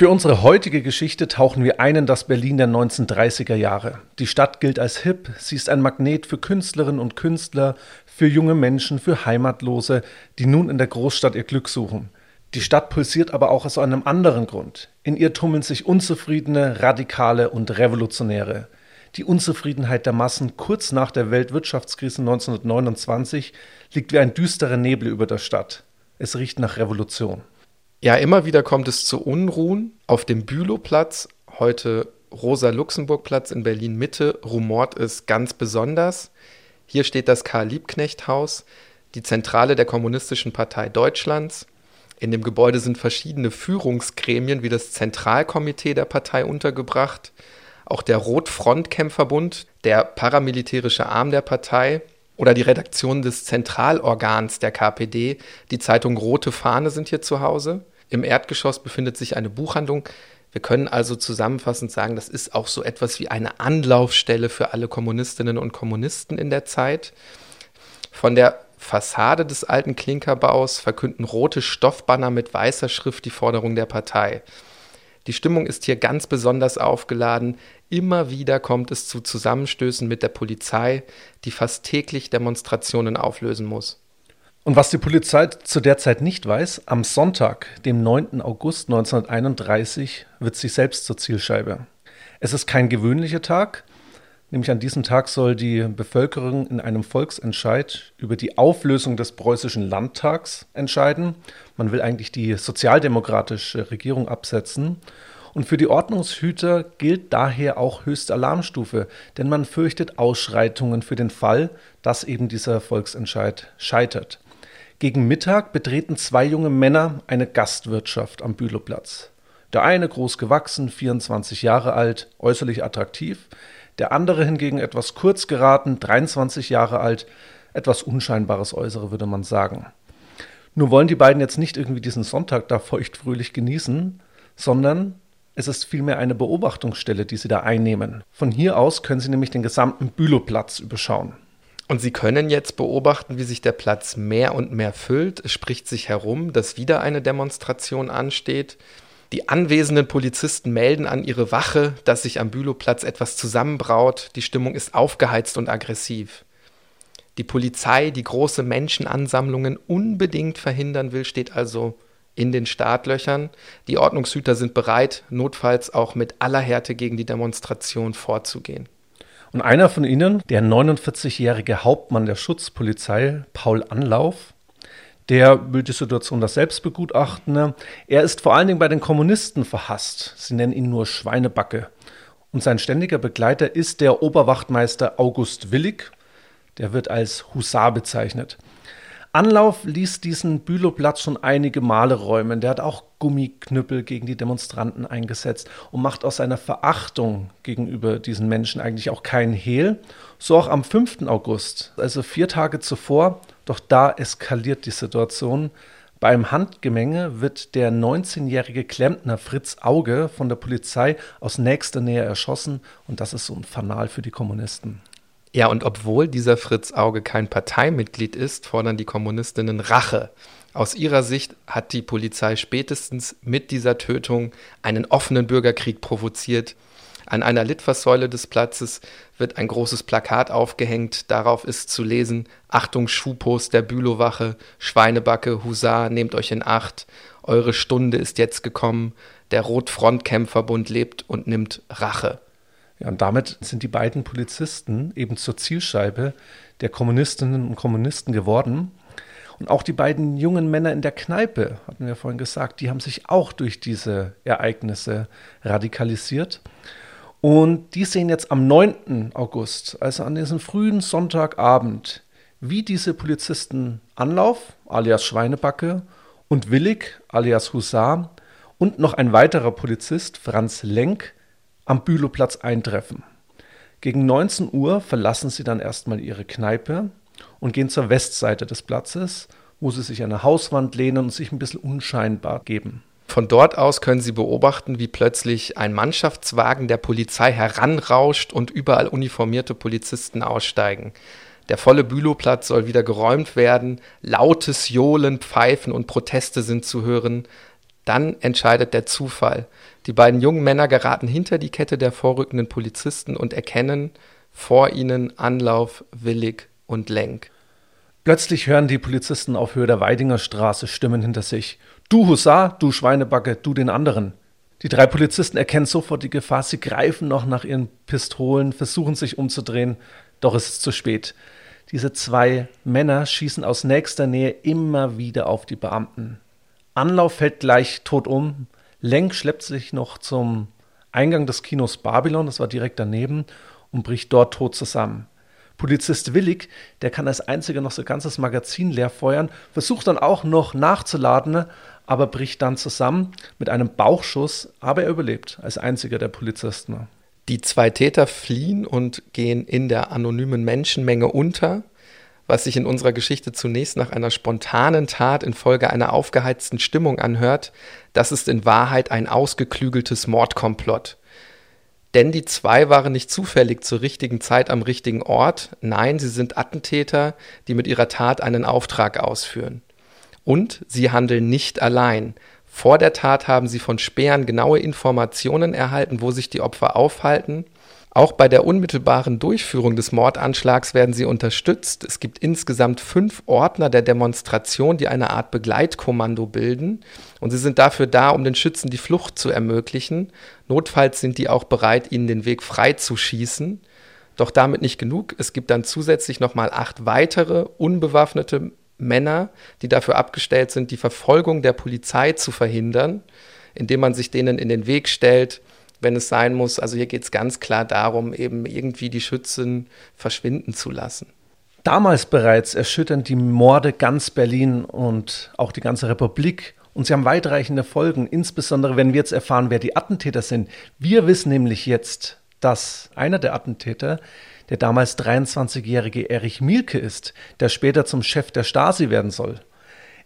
Für unsere heutige Geschichte tauchen wir ein in das Berlin der 1930er Jahre. Die Stadt gilt als hip, sie ist ein Magnet für Künstlerinnen und Künstler, für junge Menschen, für Heimatlose, die nun in der Großstadt ihr Glück suchen. Die Stadt pulsiert aber auch aus einem anderen Grund. In ihr tummeln sich Unzufriedene, Radikale und Revolutionäre. Die Unzufriedenheit der Massen kurz nach der Weltwirtschaftskrise 1929 liegt wie ein düsterer Nebel über der Stadt. Es riecht nach Revolution. Ja, immer wieder kommt es zu Unruhen. Auf dem Bülowplatz, heute Rosa-Luxemburg-Platz in Berlin-Mitte, rumort es ganz besonders. Hier steht das Karl-Liebknecht-Haus, die Zentrale der Kommunistischen Partei Deutschlands. In dem Gebäude sind verschiedene Führungsgremien wie das Zentralkomitee der Partei untergebracht, auch der Rotfrontkämpferbund, der paramilitärische Arm der Partei oder die Redaktion des Zentralorgans der KPD, die Zeitung Rote Fahne sind hier zu Hause. Im Erdgeschoss befindet sich eine Buchhandlung. Wir können also zusammenfassend sagen, das ist auch so etwas wie eine Anlaufstelle für alle Kommunistinnen und Kommunisten in der Zeit. Von der Fassade des alten Klinkerbaus verkünden rote Stoffbanner mit weißer Schrift die Forderung der Partei. Die Stimmung ist hier ganz besonders aufgeladen. Immer wieder kommt es zu Zusammenstößen mit der Polizei, die fast täglich Demonstrationen auflösen muss. Und was die Polizei zu der Zeit nicht weiß, am Sonntag, dem 9. August 1931, wird sie selbst zur Zielscheibe. Es ist kein gewöhnlicher Tag, nämlich an diesem Tag soll die Bevölkerung in einem Volksentscheid über die Auflösung des preußischen Landtags entscheiden. Man will eigentlich die sozialdemokratische Regierung absetzen. Und für die Ordnungshüter gilt daher auch höchste Alarmstufe, denn man fürchtet Ausschreitungen für den Fall, dass eben dieser Volksentscheid scheitert. Gegen Mittag betreten zwei junge Männer eine Gastwirtschaft am Bülowplatz. Der eine groß gewachsen, 24 Jahre alt, äußerlich attraktiv, der andere hingegen etwas kurz geraten, 23 Jahre alt, etwas unscheinbares Äußere würde man sagen. Nur wollen die beiden jetzt nicht irgendwie diesen Sonntag da feuchtfröhlich genießen, sondern es ist vielmehr eine Beobachtungsstelle, die sie da einnehmen. Von hier aus können sie nämlich den gesamten Bülowplatz überschauen. Und Sie können jetzt beobachten, wie sich der Platz mehr und mehr füllt. Es spricht sich herum, dass wieder eine Demonstration ansteht. Die anwesenden Polizisten melden an ihre Wache, dass sich am Bülowplatz etwas zusammenbraut. Die Stimmung ist aufgeheizt und aggressiv. Die Polizei, die große Menschenansammlungen unbedingt verhindern will, steht also in den Startlöchern. Die Ordnungshüter sind bereit, notfalls auch mit aller Härte gegen die Demonstration vorzugehen. Und einer von ihnen, der 49-jährige Hauptmann der Schutzpolizei, Paul Anlauf, der will die Situation das selbst begutachten. Er ist vor allen Dingen bei den Kommunisten verhasst. Sie nennen ihn nur Schweinebacke. Und sein ständiger Begleiter ist der Oberwachtmeister August Willig. Der wird als Husar bezeichnet. Anlauf ließ diesen Bülowplatz schon einige Male räumen. Der hat auch Gummiknüppel gegen die Demonstranten eingesetzt und macht aus seiner Verachtung gegenüber diesen Menschen eigentlich auch keinen Hehl. So auch am 5. August, also vier Tage zuvor, doch da eskaliert die Situation. Beim Handgemenge wird der 19-jährige Klempner Fritz Auge von der Polizei aus nächster Nähe erschossen und das ist so ein Fanal für die Kommunisten. Ja, und obwohl dieser Fritz Auge kein Parteimitglied ist, fordern die Kommunistinnen Rache. Aus ihrer Sicht hat die Polizei spätestens mit dieser Tötung einen offenen Bürgerkrieg provoziert. An einer Litfaßsäule des Platzes wird ein großes Plakat aufgehängt. Darauf ist zu lesen: Achtung, Schupos der Bülowwache, Schweinebacke, Husar, nehmt euch in Acht. Eure Stunde ist jetzt gekommen. Der Rotfrontkämpferbund lebt und nimmt Rache. Ja, und damit sind die beiden Polizisten eben zur Zielscheibe der Kommunistinnen und Kommunisten geworden. Und auch die beiden jungen Männer in der Kneipe, hatten wir vorhin gesagt, die haben sich auch durch diese Ereignisse radikalisiert. Und die sehen jetzt am 9. August, also an diesem frühen Sonntagabend, wie diese Polizisten Anlauf, alias Schweinebacke, und Willig, alias Husar, und noch ein weiterer Polizist, Franz Lenk, am Bülowplatz eintreffen. Gegen 19 Uhr verlassen sie dann erstmal ihre Kneipe und gehen zur Westseite des Platzes, wo sie sich an eine Hauswand lehnen und sich ein bisschen unscheinbar geben. Von dort aus können Sie beobachten, wie plötzlich ein Mannschaftswagen der Polizei heranrauscht und überall uniformierte Polizisten aussteigen. Der volle Bülowplatz soll wieder geräumt werden, lautes Johlen, Pfeifen und Proteste sind zu hören. Dann entscheidet der Zufall. Die beiden jungen Männer geraten hinter die Kette der vorrückenden Polizisten und erkennen vor ihnen Anlauf, Willig und Lenk. Plötzlich hören die Polizisten auf Höhe der Weidinger Straße Stimmen hinter sich. Du Husar, du Schweinebacke, du den anderen. Die drei Polizisten erkennen sofort die Gefahr, sie greifen noch nach ihren Pistolen, versuchen sich umzudrehen, doch es ist zu spät. Diese zwei Männer schießen aus nächster Nähe immer wieder auf die Beamten. Anlauf fällt gleich tot um. Lenk schleppt sich noch zum Eingang des Kinos Babylon, das war direkt daneben, und bricht dort tot zusammen. Polizist Willig, der kann als einziger noch so ganzes Magazin leer feuern, versucht dann auch noch nachzuladen, aber bricht dann zusammen mit einem Bauchschuss, aber er überlebt als einziger der Polizisten. Die zwei Täter fliehen und gehen in der anonymen Menschenmenge unter was sich in unserer Geschichte zunächst nach einer spontanen Tat infolge einer aufgeheizten Stimmung anhört, das ist in Wahrheit ein ausgeklügeltes Mordkomplott. Denn die zwei waren nicht zufällig zur richtigen Zeit am richtigen Ort, nein, sie sind Attentäter, die mit ihrer Tat einen Auftrag ausführen. Und sie handeln nicht allein. Vor der Tat haben sie von Spähern genaue Informationen erhalten, wo sich die Opfer aufhalten auch bei der unmittelbaren Durchführung des Mordanschlags werden sie unterstützt. Es gibt insgesamt fünf Ordner der Demonstration, die eine Art Begleitkommando bilden. Und sie sind dafür da, um den Schützen die Flucht zu ermöglichen. Notfalls sind die auch bereit, ihnen den Weg frei zu schießen. Doch damit nicht genug. Es gibt dann zusätzlich nochmal acht weitere unbewaffnete Männer, die dafür abgestellt sind, die Verfolgung der Polizei zu verhindern, indem man sich denen in den Weg stellt, wenn es sein muss. Also hier geht es ganz klar darum, eben irgendwie die Schützen verschwinden zu lassen. Damals bereits erschüttern die Morde ganz Berlin und auch die ganze Republik. Und sie haben weitreichende Folgen, insbesondere wenn wir jetzt erfahren, wer die Attentäter sind. Wir wissen nämlich jetzt, dass einer der Attentäter der damals 23-jährige Erich Mielke ist, der später zum Chef der Stasi werden soll.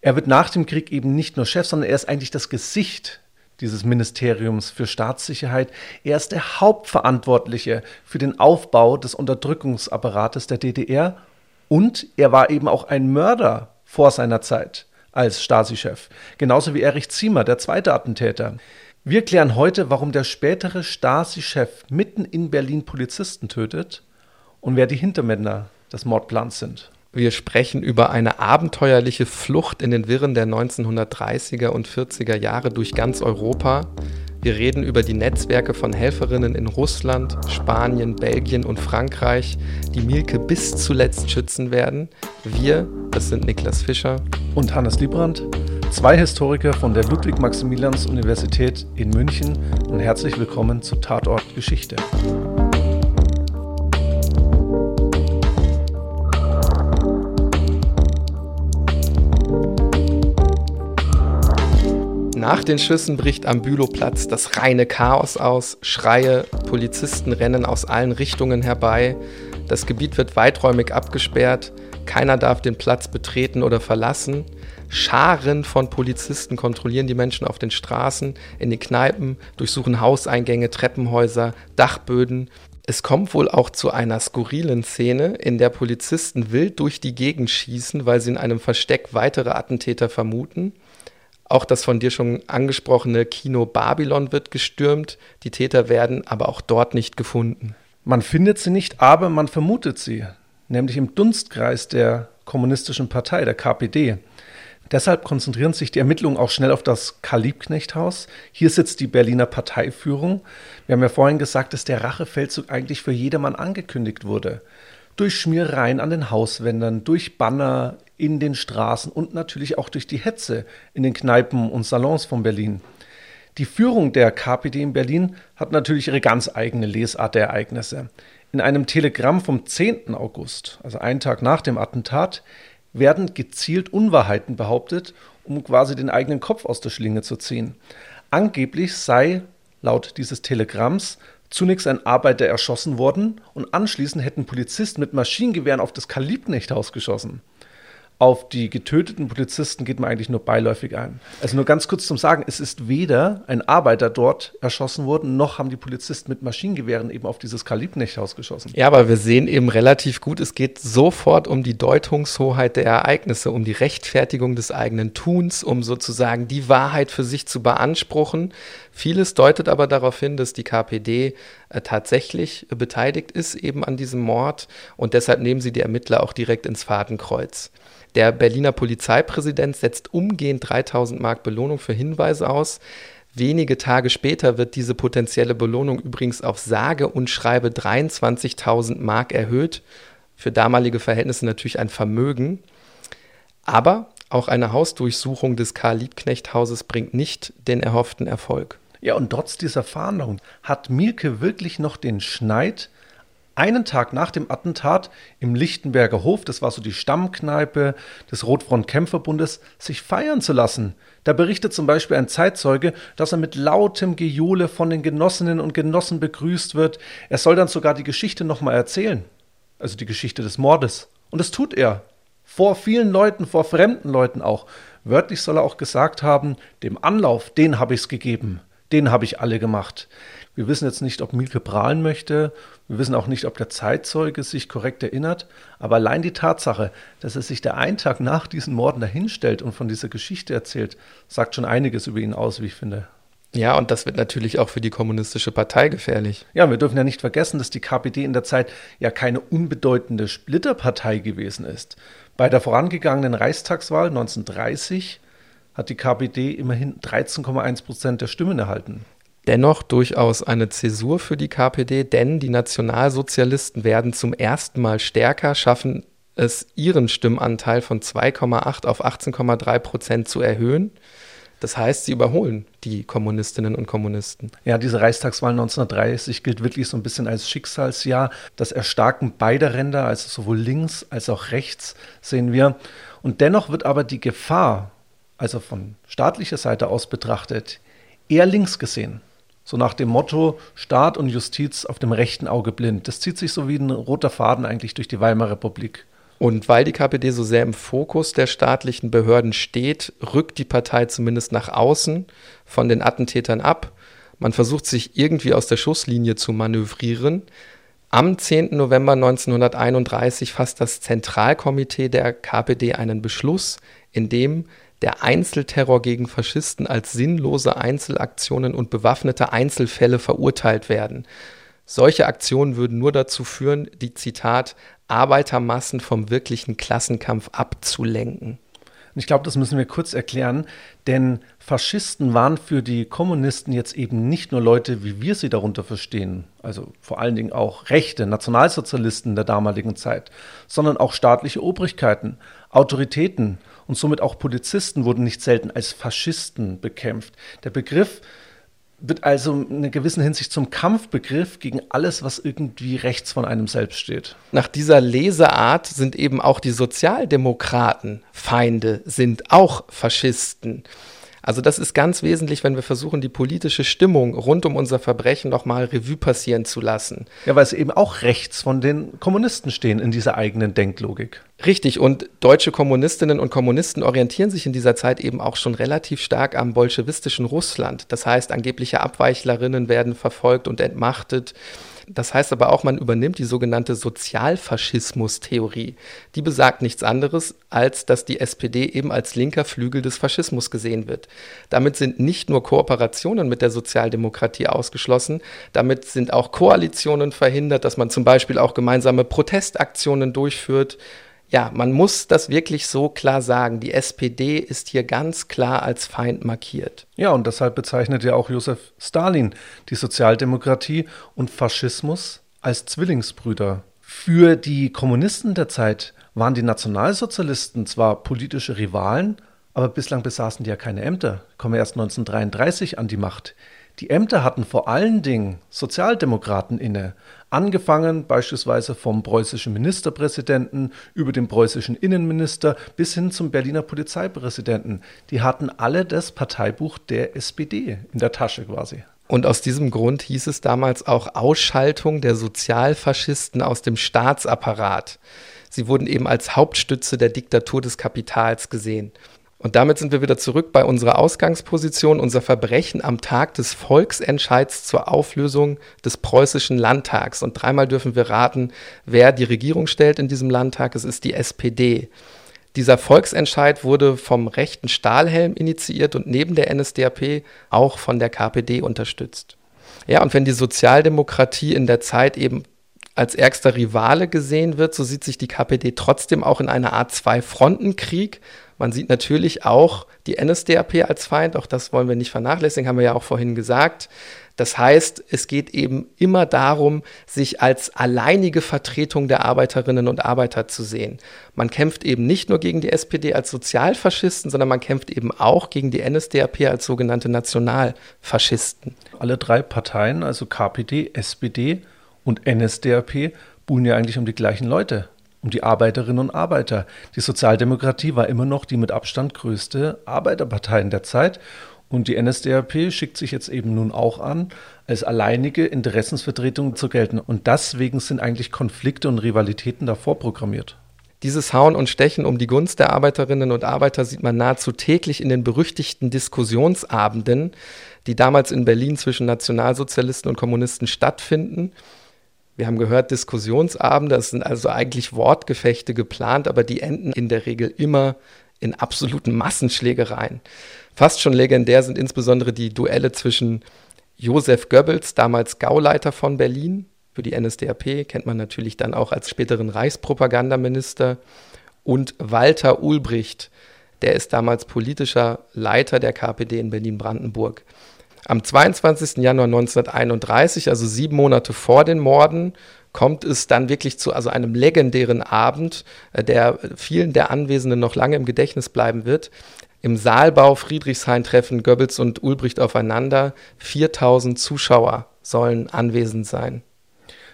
Er wird nach dem Krieg eben nicht nur Chef, sondern er ist eigentlich das Gesicht dieses Ministeriums für Staatssicherheit. Er ist der Hauptverantwortliche für den Aufbau des Unterdrückungsapparates der DDR und er war eben auch ein Mörder vor seiner Zeit als Stasi-Chef, genauso wie Erich Ziemer, der zweite Attentäter. Wir klären heute, warum der spätere Stasi-Chef mitten in Berlin Polizisten tötet und wer die Hintermänner des Mordplans sind. Wir sprechen über eine abenteuerliche Flucht in den Wirren der 1930er und 40er Jahre durch ganz Europa. Wir reden über die Netzwerke von Helferinnen in Russland, Spanien, Belgien und Frankreich, die Mielke bis zuletzt schützen werden. Wir, das sind Niklas Fischer und Hannes Liebrandt, zwei Historiker von der Ludwig-Maximilians-Universität in München und herzlich willkommen zu Tatort Geschichte. Nach den Schüssen bricht am Bülowplatz das reine Chaos aus. Schreie, Polizisten rennen aus allen Richtungen herbei. Das Gebiet wird weiträumig abgesperrt. Keiner darf den Platz betreten oder verlassen. Scharen von Polizisten kontrollieren die Menschen auf den Straßen, in den Kneipen, durchsuchen Hauseingänge, Treppenhäuser, Dachböden. Es kommt wohl auch zu einer skurrilen Szene, in der Polizisten wild durch die Gegend schießen, weil sie in einem Versteck weitere Attentäter vermuten. Auch das von dir schon angesprochene Kino Babylon wird gestürmt. Die Täter werden aber auch dort nicht gefunden. Man findet sie nicht, aber man vermutet sie, nämlich im Dunstkreis der Kommunistischen Partei, der KPD. Deshalb konzentrieren sich die Ermittlungen auch schnell auf das Karl-Liebknecht-Haus. Hier sitzt die Berliner Parteiführung. Wir haben ja vorhin gesagt, dass der Rachefeldzug eigentlich für jedermann angekündigt wurde. Durch Schmierereien an den Hauswändern, durch Banner in den Straßen und natürlich auch durch die Hetze in den Kneipen und Salons von Berlin. Die Führung der KPD in Berlin hat natürlich ihre ganz eigene Lesart der Ereignisse. In einem Telegramm vom 10. August, also einen Tag nach dem Attentat, werden gezielt Unwahrheiten behauptet, um quasi den eigenen Kopf aus der Schlinge zu ziehen. Angeblich sei laut dieses Telegramms zunächst ein Arbeiter erschossen worden und anschließend hätten Polizisten mit Maschinengewehren auf das Karl-Liebknecht-Haus geschossen. Auf die getöteten Polizisten geht man eigentlich nur beiläufig ein. Also nur ganz kurz zum Sagen, es ist weder ein Arbeiter dort erschossen worden, noch haben die Polizisten mit Maschinengewehren eben auf dieses Kalibnechthaus geschossen. Ja, aber wir sehen eben relativ gut, es geht sofort um die Deutungshoheit der Ereignisse, um die Rechtfertigung des eigenen Tuns, um sozusagen die Wahrheit für sich zu beanspruchen. Vieles deutet aber darauf hin, dass die KPD äh, tatsächlich beteiligt ist eben an diesem Mord und deshalb nehmen sie die Ermittler auch direkt ins Fadenkreuz. Der Berliner Polizeipräsident setzt umgehend 3000 Mark Belohnung für Hinweise aus. Wenige Tage später wird diese potenzielle Belohnung übrigens auf sage und schreibe 23.000 Mark erhöht. Für damalige Verhältnisse natürlich ein Vermögen. Aber auch eine Hausdurchsuchung des Karl-Liebknecht-Hauses bringt nicht den erhofften Erfolg. Ja, und trotz dieser Fahndung hat Mielke wirklich noch den Schneid, einen Tag nach dem Attentat im Lichtenberger Hof, das war so die Stammkneipe des Rotfront-Kämpferbundes, sich feiern zu lassen. Da berichtet zum Beispiel ein Zeitzeuge, dass er mit lautem Gejohle von den Genossinnen und Genossen begrüßt wird. Er soll dann sogar die Geschichte nochmal erzählen. Also die Geschichte des Mordes. Und das tut er. Vor vielen Leuten, vor fremden Leuten auch. Wörtlich soll er auch gesagt haben, dem Anlauf, den habe ich's gegeben. Den habe ich alle gemacht. Wir wissen jetzt nicht, ob Mielke prahlen möchte. Wir wissen auch nicht, ob der Zeitzeuge sich korrekt erinnert. Aber allein die Tatsache, dass er sich der einen Tag nach diesen Morden dahinstellt und von dieser Geschichte erzählt, sagt schon einiges über ihn aus, wie ich finde. Ja, und das wird natürlich auch für die kommunistische Partei gefährlich. Ja, wir dürfen ja nicht vergessen, dass die KPD in der Zeit ja keine unbedeutende Splitterpartei gewesen ist. Bei der vorangegangenen Reichstagswahl 1930 hat die KPD immerhin 13,1 Prozent der Stimmen erhalten dennoch durchaus eine Zäsur für die KPD, denn die Nationalsozialisten werden zum ersten Mal stärker, schaffen es, ihren Stimmanteil von 2,8 auf 18,3 Prozent zu erhöhen. Das heißt, sie überholen die Kommunistinnen und Kommunisten. Ja, diese Reichstagswahl 1930 gilt wirklich so ein bisschen als Schicksalsjahr. Das Erstarken beider Ränder, also sowohl links als auch rechts, sehen wir. Und dennoch wird aber die Gefahr, also von staatlicher Seite aus betrachtet, eher links gesehen. So nach dem Motto Staat und Justiz auf dem rechten Auge blind. Das zieht sich so wie ein roter Faden eigentlich durch die Weimarer Republik. Und weil die KPD so sehr im Fokus der staatlichen Behörden steht, rückt die Partei zumindest nach außen von den Attentätern ab. Man versucht sich irgendwie aus der Schusslinie zu manövrieren. Am 10. November 1931 fasst das Zentralkomitee der KPD einen Beschluss, in dem der Einzelterror gegen Faschisten als sinnlose Einzelaktionen und bewaffnete Einzelfälle verurteilt werden. Solche Aktionen würden nur dazu führen, die Zitat Arbeitermassen vom wirklichen Klassenkampf abzulenken. ich glaube, das müssen wir kurz erklären, denn Faschisten waren für die Kommunisten jetzt eben nicht nur Leute, wie wir sie darunter verstehen, also vor allen Dingen auch rechte Nationalsozialisten der damaligen Zeit, sondern auch staatliche Obrigkeiten, Autoritäten und somit auch Polizisten wurden nicht selten als Faschisten bekämpft. Der Begriff wird also in einer gewissen Hinsicht zum Kampfbegriff gegen alles, was irgendwie rechts von einem selbst steht. Nach dieser Leseart sind eben auch die Sozialdemokraten Feinde, sind auch Faschisten. Also das ist ganz wesentlich, wenn wir versuchen, die politische Stimmung rund um unser Verbrechen nochmal Revue passieren zu lassen. Ja, weil sie eben auch rechts von den Kommunisten stehen in dieser eigenen Denklogik. Richtig, und deutsche Kommunistinnen und Kommunisten orientieren sich in dieser Zeit eben auch schon relativ stark am bolschewistischen Russland. Das heißt, angebliche Abweichlerinnen werden verfolgt und entmachtet. Das heißt aber auch, man übernimmt die sogenannte Sozialfaschismus-Theorie. Die besagt nichts anderes, als dass die SPD eben als linker Flügel des Faschismus gesehen wird. Damit sind nicht nur Kooperationen mit der Sozialdemokratie ausgeschlossen, damit sind auch Koalitionen verhindert, dass man zum Beispiel auch gemeinsame Protestaktionen durchführt ja, man muss das wirklich so klar sagen. Die SPD ist hier ganz klar als Feind markiert. Ja, und deshalb bezeichnet ja auch Josef Stalin die Sozialdemokratie und Faschismus als Zwillingsbrüder. Für die Kommunisten der Zeit waren die Nationalsozialisten zwar politische Rivalen, aber bislang besaßen die ja keine Ämter, kommen erst 1933 an die Macht. Die Ämter hatten vor allen Dingen Sozialdemokraten inne, angefangen beispielsweise vom preußischen Ministerpräsidenten über den preußischen Innenminister bis hin zum Berliner Polizeipräsidenten. Die hatten alle das Parteibuch der SPD in der Tasche quasi. Und aus diesem Grund hieß es damals auch Ausschaltung der Sozialfaschisten aus dem Staatsapparat. Sie wurden eben als Hauptstütze der Diktatur des Kapitals gesehen. Und damit sind wir wieder zurück bei unserer Ausgangsposition, unser Verbrechen am Tag des Volksentscheids zur Auflösung des preußischen Landtags. Und dreimal dürfen wir raten, wer die Regierung stellt in diesem Landtag. Es ist die SPD. Dieser Volksentscheid wurde vom rechten Stahlhelm initiiert und neben der NSDAP auch von der KPD unterstützt. Ja, und wenn die Sozialdemokratie in der Zeit eben als ärgster Rivale gesehen wird, so sieht sich die KPD trotzdem auch in einer Art Zwei-Fronten-Krieg man sieht natürlich auch die NSDAP als Feind, auch das wollen wir nicht vernachlässigen, haben wir ja auch vorhin gesagt. Das heißt, es geht eben immer darum, sich als alleinige Vertretung der Arbeiterinnen und Arbeiter zu sehen. Man kämpft eben nicht nur gegen die SPD als Sozialfaschisten, sondern man kämpft eben auch gegen die NSDAP als sogenannte Nationalfaschisten. Alle drei Parteien, also KPD, SPD und NSDAP, buhlen ja eigentlich um die gleichen Leute um die Arbeiterinnen und Arbeiter. Die Sozialdemokratie war immer noch die mit Abstand größte Arbeiterpartei in der Zeit. Und die NSDAP schickt sich jetzt eben nun auch an, als alleinige Interessensvertretung zu gelten. Und deswegen sind eigentlich Konflikte und Rivalitäten davor programmiert. Dieses Hauen und Stechen um die Gunst der Arbeiterinnen und Arbeiter sieht man nahezu täglich in den berüchtigten Diskussionsabenden, die damals in Berlin zwischen Nationalsozialisten und Kommunisten stattfinden. Wir haben gehört, Diskussionsabende, das sind also eigentlich Wortgefechte geplant, aber die enden in der Regel immer in absoluten Massenschlägereien. Fast schon legendär sind insbesondere die Duelle zwischen Josef Goebbels, damals Gauleiter von Berlin, für die NSDAP, kennt man natürlich dann auch als späteren Reichspropagandaminister, und Walter Ulbricht, der ist damals politischer Leiter der KPD in Berlin-Brandenburg. Am 22. Januar 1931, also sieben Monate vor den Morden, kommt es dann wirklich zu also einem legendären Abend, äh, der vielen der Anwesenden noch lange im Gedächtnis bleiben wird. Im Saalbau Friedrichshain treffen Goebbels und Ulbricht aufeinander. 4000 Zuschauer sollen anwesend sein.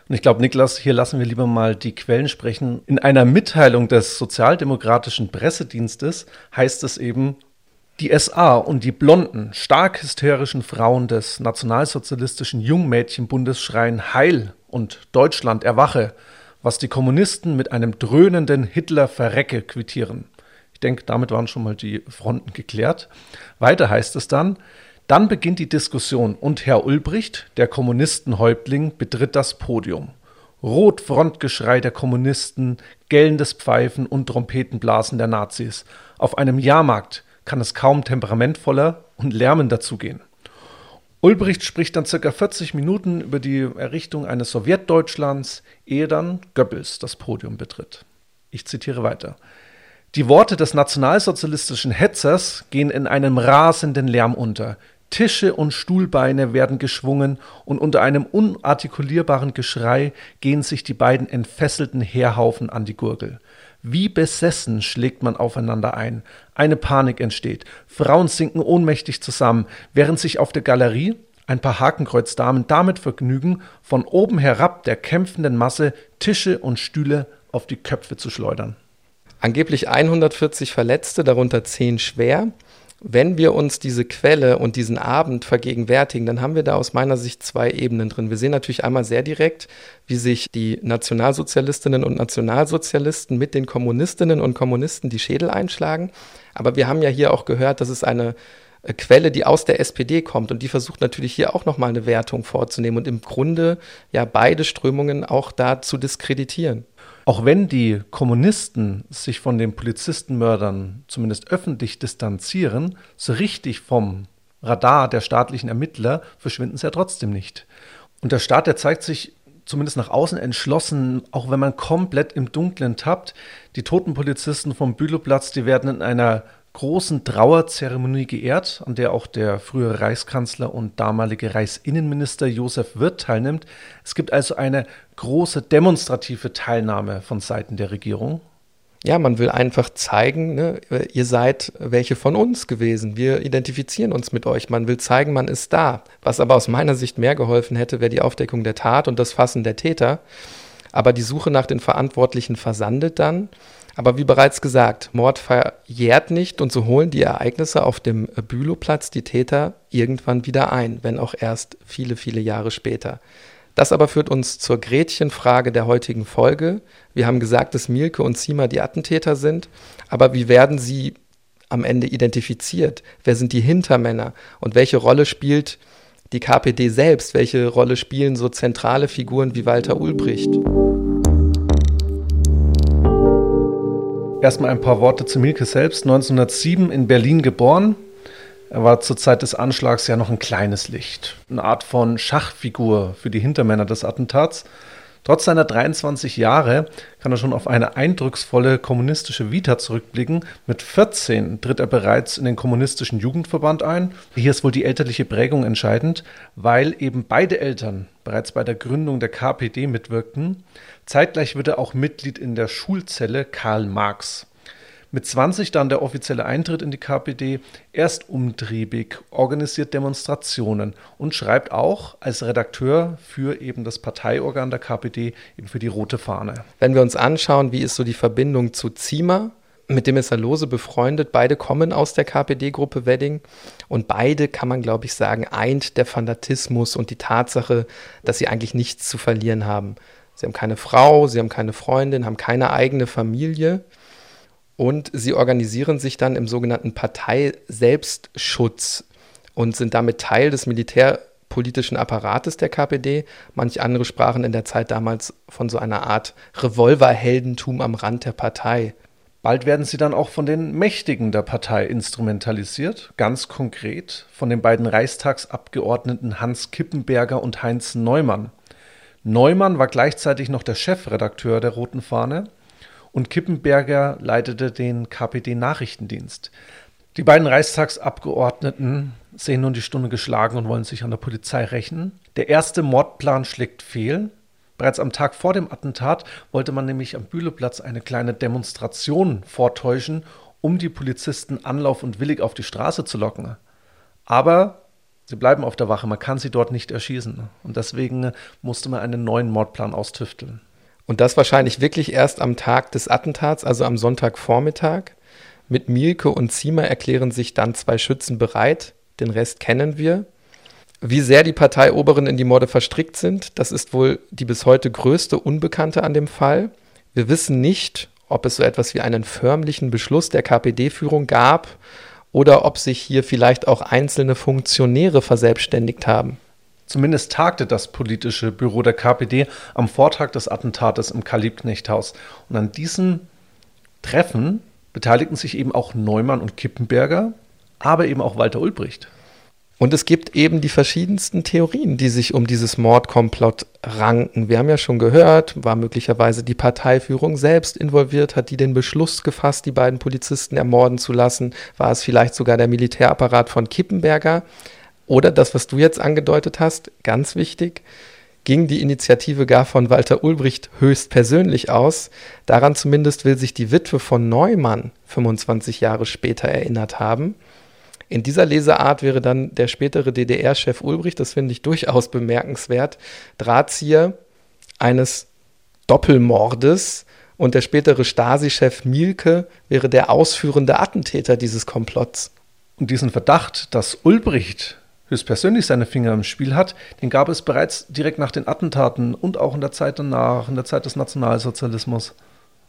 Und ich glaube, Niklas, hier lassen wir lieber mal die Quellen sprechen. In einer Mitteilung des sozialdemokratischen Pressedienstes heißt es eben, die SA und die blonden, stark hysterischen Frauen des nationalsozialistischen Jungmädchenbundes schreien Heil und Deutschland erwache, was die Kommunisten mit einem dröhnenden Hitler verrecke quittieren. Ich denke, damit waren schon mal die Fronten geklärt. Weiter heißt es dann, dann beginnt die Diskussion und Herr Ulbricht, der Kommunistenhäuptling, betritt das Podium. Rotfrontgeschrei der Kommunisten, gellendes Pfeifen und Trompetenblasen der Nazis. Auf einem Jahrmarkt kann es kaum temperamentvoller und lärmender zugehen. Ulbricht spricht dann circa 40 Minuten über die Errichtung eines Sowjetdeutschlands, ehe dann Goebbels das Podium betritt. Ich zitiere weiter. Die Worte des nationalsozialistischen Hetzers gehen in einem rasenden Lärm unter. Tische und Stuhlbeine werden geschwungen und unter einem unartikulierbaren Geschrei gehen sich die beiden entfesselten Heerhaufen an die Gurgel. Wie besessen schlägt man aufeinander ein. Eine Panik entsteht. Frauen sinken ohnmächtig zusammen, während sich auf der Galerie ein paar Hakenkreuzdamen damit vergnügen, von oben herab der kämpfenden Masse Tische und Stühle auf die Köpfe zu schleudern. Angeblich 140 Verletzte, darunter 10 schwer. Wenn wir uns diese Quelle und diesen Abend vergegenwärtigen, dann haben wir da aus meiner Sicht zwei Ebenen drin. Wir sehen natürlich einmal sehr direkt, wie sich die Nationalsozialistinnen und Nationalsozialisten mit den Kommunistinnen und Kommunisten die Schädel einschlagen. Aber wir haben ja hier auch gehört, dass es eine äh, Quelle, die aus der SPD kommt und die versucht natürlich hier auch nochmal eine Wertung vorzunehmen und im Grunde ja beide Strömungen auch da zu diskreditieren. Auch wenn die Kommunisten sich von den Polizistenmördern zumindest öffentlich distanzieren, so richtig vom Radar der staatlichen Ermittler verschwinden sie ja trotzdem nicht. Und der Staat, der zeigt sich zumindest nach außen entschlossen, auch wenn man komplett im Dunkeln tappt. Die toten Polizisten vom Bülowplatz, die werden in einer großen Trauerzeremonie geehrt, an der auch der frühere Reichskanzler und damalige Reichsinnenminister Josef Wirth teilnimmt. Es gibt also eine große demonstrative Teilnahme von Seiten der Regierung. Ja, man will einfach zeigen, ne, ihr seid welche von uns gewesen. Wir identifizieren uns mit euch. Man will zeigen, man ist da. Was aber aus meiner Sicht mehr geholfen hätte, wäre die Aufdeckung der Tat und das Fassen der Täter. Aber die Suche nach den Verantwortlichen versandet dann. Aber wie bereits gesagt, Mord verjährt nicht und so holen die Ereignisse auf dem Bülowplatz die Täter irgendwann wieder ein, wenn auch erst viele, viele Jahre später. Das aber führt uns zur Gretchenfrage der heutigen Folge. Wir haben gesagt, dass Mielke und Zima die Attentäter sind, aber wie werden sie am Ende identifiziert? Wer sind die Hintermänner? Und welche Rolle spielt die KPD selbst? Welche Rolle spielen so zentrale Figuren wie Walter Ulbricht? Erstmal ein paar Worte zu Mielke selbst. 1907 in Berlin geboren. Er war zur Zeit des Anschlags ja noch ein kleines Licht. Eine Art von Schachfigur für die Hintermänner des Attentats. Trotz seiner 23 Jahre kann er schon auf eine eindrucksvolle kommunistische Vita zurückblicken. Mit 14 tritt er bereits in den kommunistischen Jugendverband ein. Hier ist wohl die elterliche Prägung entscheidend, weil eben beide Eltern bereits bei der Gründung der KPD mitwirkten. Zeitgleich wird er auch Mitglied in der Schulzelle Karl Marx. Mit 20 dann der offizielle Eintritt in die KPD, erst umtriebig, organisiert Demonstrationen und schreibt auch als Redakteur für eben das Parteiorgan der KPD, eben für die Rote Fahne. Wenn wir uns anschauen, wie ist so die Verbindung zu Zima, mit dem ist er lose befreundet. Beide kommen aus der KPD-Gruppe Wedding und beide, kann man glaube ich sagen, eint der Fanatismus und die Tatsache, dass sie eigentlich nichts zu verlieren haben. Sie haben keine Frau, sie haben keine Freundin, haben keine eigene Familie und sie organisieren sich dann im sogenannten Partei-Selbstschutz und sind damit Teil des militärpolitischen Apparates der KPD. Manche andere sprachen in der Zeit damals von so einer Art Revolverheldentum am Rand der Partei. Bald werden sie dann auch von den Mächtigen der Partei instrumentalisiert, ganz konkret von den beiden Reichstagsabgeordneten Hans Kippenberger und Heinz Neumann. Neumann war gleichzeitig noch der Chefredakteur der Roten Fahne und Kippenberger leitete den KPD-Nachrichtendienst. Die beiden Reichstagsabgeordneten sehen nun die Stunde geschlagen und wollen sich an der Polizei rächen. Der erste Mordplan schlägt fehl. Bereits am Tag vor dem Attentat wollte man nämlich am Bühleplatz eine kleine Demonstration vortäuschen, um die Polizisten Anlauf und willig auf die Straße zu locken. Aber sie bleiben auf der Wache, man kann sie dort nicht erschießen. Und deswegen musste man einen neuen Mordplan austüfteln. Und das wahrscheinlich wirklich erst am Tag des Attentats, also am Sonntagvormittag. Mit Mielke und Ziemer erklären sich dann zwei Schützen bereit. Den Rest kennen wir. Wie sehr die Parteioberen in die Morde verstrickt sind, das ist wohl die bis heute größte Unbekannte an dem Fall. Wir wissen nicht, ob es so etwas wie einen förmlichen Beschluss der KPD-Führung gab oder ob sich hier vielleicht auch einzelne Funktionäre verselbstständigt haben. Zumindest tagte das politische Büro der KPD am Vortag des Attentates im Karl-Liebknecht-Haus. Und an diesem Treffen beteiligten sich eben auch Neumann und Kippenberger, aber eben auch Walter Ulbricht. Und es gibt eben die verschiedensten Theorien, die sich um dieses Mordkomplott ranken. Wir haben ja schon gehört, war möglicherweise die Parteiführung selbst involviert, hat die den Beschluss gefasst, die beiden Polizisten ermorden zu lassen? War es vielleicht sogar der Militärapparat von Kippenberger? Oder das, was du jetzt angedeutet hast, ganz wichtig, ging die Initiative gar von Walter Ulbricht höchst persönlich aus. Daran zumindest will sich die Witwe von Neumann 25 Jahre später erinnert haben. In dieser Leseart wäre dann der spätere DDR-Chef Ulbricht, das finde ich durchaus bemerkenswert, Drahtzieher eines Doppelmordes und der spätere Stasi-Chef Mielke wäre der ausführende Attentäter dieses Komplotts. Und diesen Verdacht, dass Ulbricht höchstpersönlich seine Finger im Spiel hat, den gab es bereits direkt nach den Attentaten und auch in der Zeit danach, in der Zeit des Nationalsozialismus.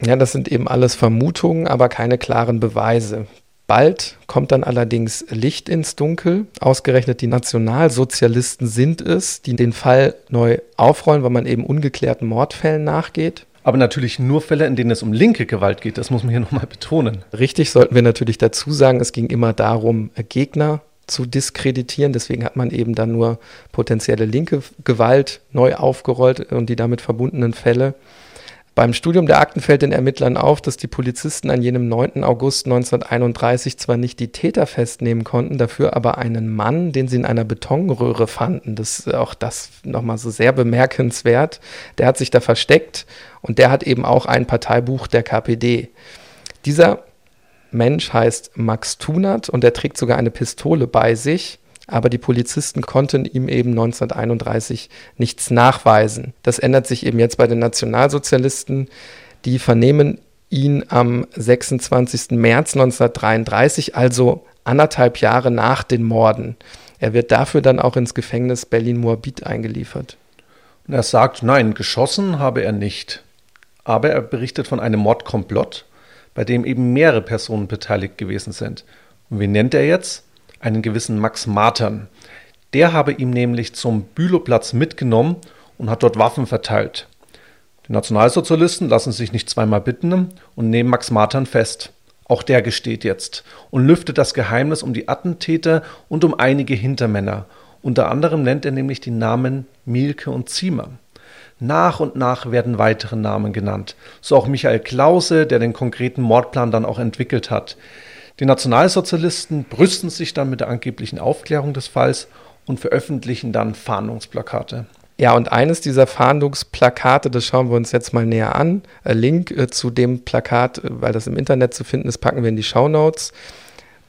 Ja, das sind eben alles Vermutungen, aber keine klaren Beweise. Bald kommt dann allerdings Licht ins Dunkel. Ausgerechnet die Nationalsozialisten sind es, die den Fall neu aufrollen, weil man eben ungeklärten Mordfällen nachgeht. Aber natürlich nur Fälle, in denen es um linke Gewalt geht. Das muss man hier nochmal betonen. Richtig sollten wir natürlich dazu sagen, es ging immer darum, Gegner zu diskreditieren. Deswegen hat man eben dann nur potenzielle linke Gewalt neu aufgerollt und die damit verbundenen Fälle. Beim Studium der Akten fällt den Ermittlern auf, dass die Polizisten an jenem 9. August 1931 zwar nicht die Täter festnehmen konnten, dafür aber einen Mann, den sie in einer Betonröhre fanden. Das ist auch das nochmal so sehr bemerkenswert. Der hat sich da versteckt und der hat eben auch ein Parteibuch der KPD. Dieser Mensch heißt Max Tunert und er trägt sogar eine Pistole bei sich. Aber die Polizisten konnten ihm eben 1931 nichts nachweisen. Das ändert sich eben jetzt bei den Nationalsozialisten. Die vernehmen ihn am 26. März 1933, also anderthalb Jahre nach den Morden. Er wird dafür dann auch ins Gefängnis Berlin-Moabit eingeliefert. Und er sagt, nein, geschossen habe er nicht. Aber er berichtet von einem Mordkomplott, bei dem eben mehrere Personen beteiligt gewesen sind. Und wen nennt er jetzt? Einen gewissen Max Matern. Der habe ihm nämlich zum Bülowplatz mitgenommen und hat dort Waffen verteilt. Die Nationalsozialisten lassen sich nicht zweimal bitten und nehmen Max Matern fest. Auch der gesteht jetzt und lüftet das Geheimnis um die Attentäter und um einige Hintermänner. Unter anderem nennt er nämlich die Namen Mielke und Ziemer. Nach und nach werden weitere Namen genannt. So auch Michael Klause, der den konkreten Mordplan dann auch entwickelt hat. Die Nationalsozialisten brüsten sich dann mit der angeblichen Aufklärung des Falls und veröffentlichen dann Fahndungsplakate. Ja, und eines dieser Fahndungsplakate, das schauen wir uns jetzt mal näher an. Ein Link äh, zu dem Plakat, äh, weil das im Internet zu finden ist, packen wir in die Show Notes.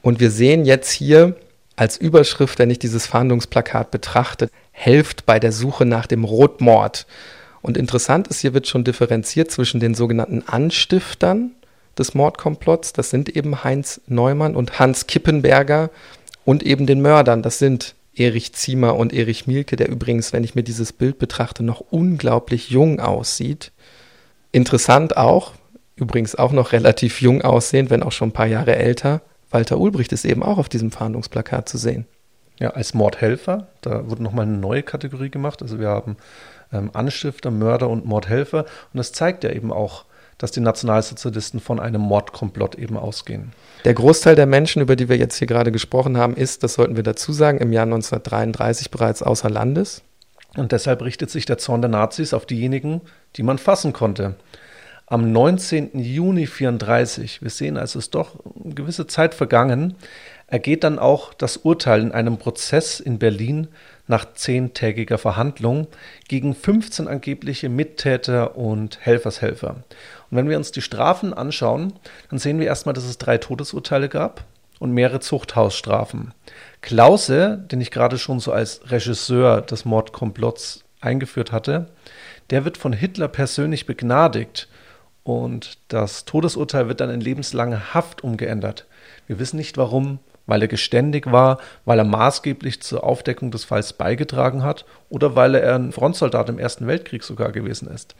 Und wir sehen jetzt hier als Überschrift, wenn ich dieses Fahndungsplakat betrachte, helft bei der Suche nach dem Rotmord. Und interessant ist, hier wird schon differenziert zwischen den sogenannten Anstiftern des Mordkomplotts, das sind eben Heinz Neumann und Hans Kippenberger, und eben den Mördern, das sind Erich Ziemer und Erich Mielke, der übrigens, wenn ich mir dieses Bild betrachte, noch unglaublich jung aussieht. Interessant auch, übrigens auch noch relativ jung aussehend, wenn auch schon ein paar Jahre älter, Walter Ulbricht ist eben auch auf diesem Fahndungsplakat zu sehen. Ja, als Mordhelfer, da wurde nochmal eine neue Kategorie gemacht. Also wir haben ähm, Anstifter, Mörder und Mordhelfer. Und das zeigt ja eben auch, dass die Nationalsozialisten von einem Mordkomplott eben ausgehen. Der Großteil der Menschen, über die wir jetzt hier gerade gesprochen haben, ist, das sollten wir dazu sagen, im Jahr 1933 bereits außer Landes. Und deshalb richtet sich der Zorn der Nazis auf diejenigen, die man fassen konnte. Am 19. Juni 1934, wir sehen also, es ist doch eine gewisse Zeit vergangen, ergeht dann auch das Urteil in einem Prozess in Berlin nach zehntägiger Verhandlung gegen 15 angebliche Mittäter und Helfershelfer. Und wenn wir uns die Strafen anschauen, dann sehen wir erstmal, dass es drei Todesurteile gab und mehrere Zuchthausstrafen. Klause, den ich gerade schon so als Regisseur des Mordkomplotts eingeführt hatte, der wird von Hitler persönlich begnadigt und das Todesurteil wird dann in lebenslange Haft umgeändert. Wir wissen nicht warum, weil er geständig war, weil er maßgeblich zur Aufdeckung des Falls beigetragen hat oder weil er ein Frontsoldat im Ersten Weltkrieg sogar gewesen ist.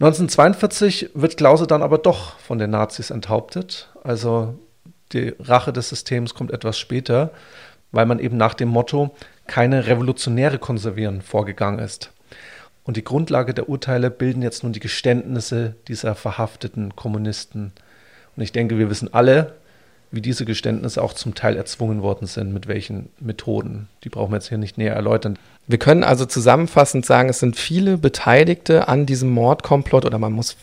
1942 wird Klause dann aber doch von den Nazis enthauptet. Also die Rache des Systems kommt etwas später, weil man eben nach dem Motto keine revolutionäre konservieren vorgegangen ist. Und die Grundlage der Urteile bilden jetzt nun die Geständnisse dieser verhafteten Kommunisten. Und ich denke, wir wissen alle, wie diese Geständnisse auch zum Teil erzwungen worden sind, mit welchen Methoden. Die brauchen wir jetzt hier nicht näher erläutern. Wir können also zusammenfassend sagen, es sind viele Beteiligte an diesem Mordkomplott oder man muss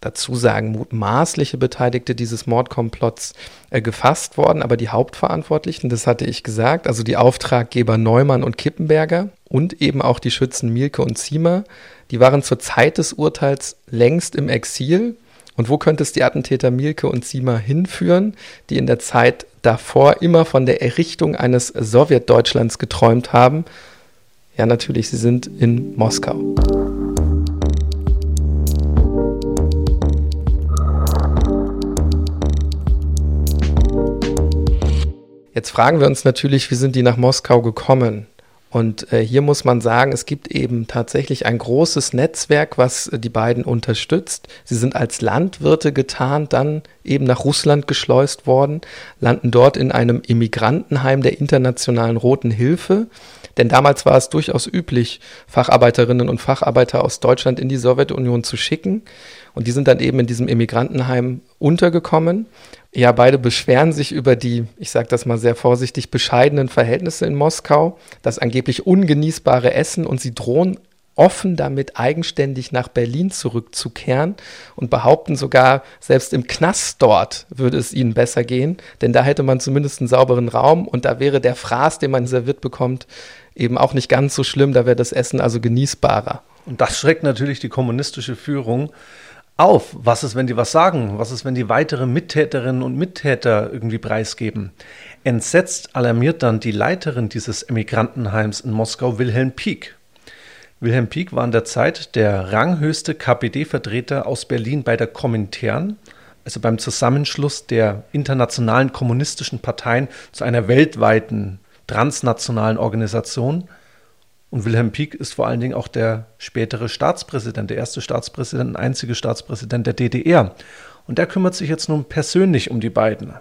dazu sagen, mutmaßliche Beteiligte dieses Mordkomplotts äh, gefasst worden, aber die Hauptverantwortlichen, das hatte ich gesagt, also die Auftraggeber Neumann und Kippenberger und eben auch die Schützen Mielke und Ziemer, die waren zur Zeit des Urteils längst im Exil und wo könnte es die Attentäter Mielke und Sima hinführen, die in der Zeit davor immer von der Errichtung eines Sowjetdeutschlands geträumt haben? Ja, natürlich, sie sind in Moskau. Jetzt fragen wir uns natürlich, wie sind die nach Moskau gekommen? Und äh, hier muss man sagen, es gibt eben tatsächlich ein großes Netzwerk, was äh, die beiden unterstützt. Sie sind als Landwirte getarnt, dann eben nach Russland geschleust worden, landen dort in einem Immigrantenheim der Internationalen Roten Hilfe. Denn damals war es durchaus üblich, Facharbeiterinnen und Facharbeiter aus Deutschland in die Sowjetunion zu schicken. Und die sind dann eben in diesem Immigrantenheim untergekommen. Ja, beide beschweren sich über die, ich sage das mal sehr vorsichtig, bescheidenen Verhältnisse in Moskau, das angeblich ungenießbare Essen und sie drohen offen damit, eigenständig nach Berlin zurückzukehren und behaupten sogar, selbst im Knast dort würde es ihnen besser gehen, denn da hätte man zumindest einen sauberen Raum und da wäre der Fraß, den man serviert bekommt, eben auch nicht ganz so schlimm, da wäre das Essen also genießbarer. Und das schreckt natürlich die kommunistische Führung auf. Was ist, wenn die was sagen? Was ist, wenn die weitere Mittäterinnen und Mittäter irgendwie preisgeben? Entsetzt alarmiert dann die Leiterin dieses Emigrantenheims in Moskau, Wilhelm Pieck. Wilhelm Pieck war in der Zeit der ranghöchste KPD-Vertreter aus Berlin bei der Komintern, also beim Zusammenschluss der internationalen kommunistischen Parteien zu einer weltweiten transnationalen Organisation. Und Wilhelm Pieck ist vor allen Dingen auch der spätere Staatspräsident, der erste Staatspräsident, einzige Staatspräsident der DDR. Und der kümmert sich jetzt nun persönlich um die beiden.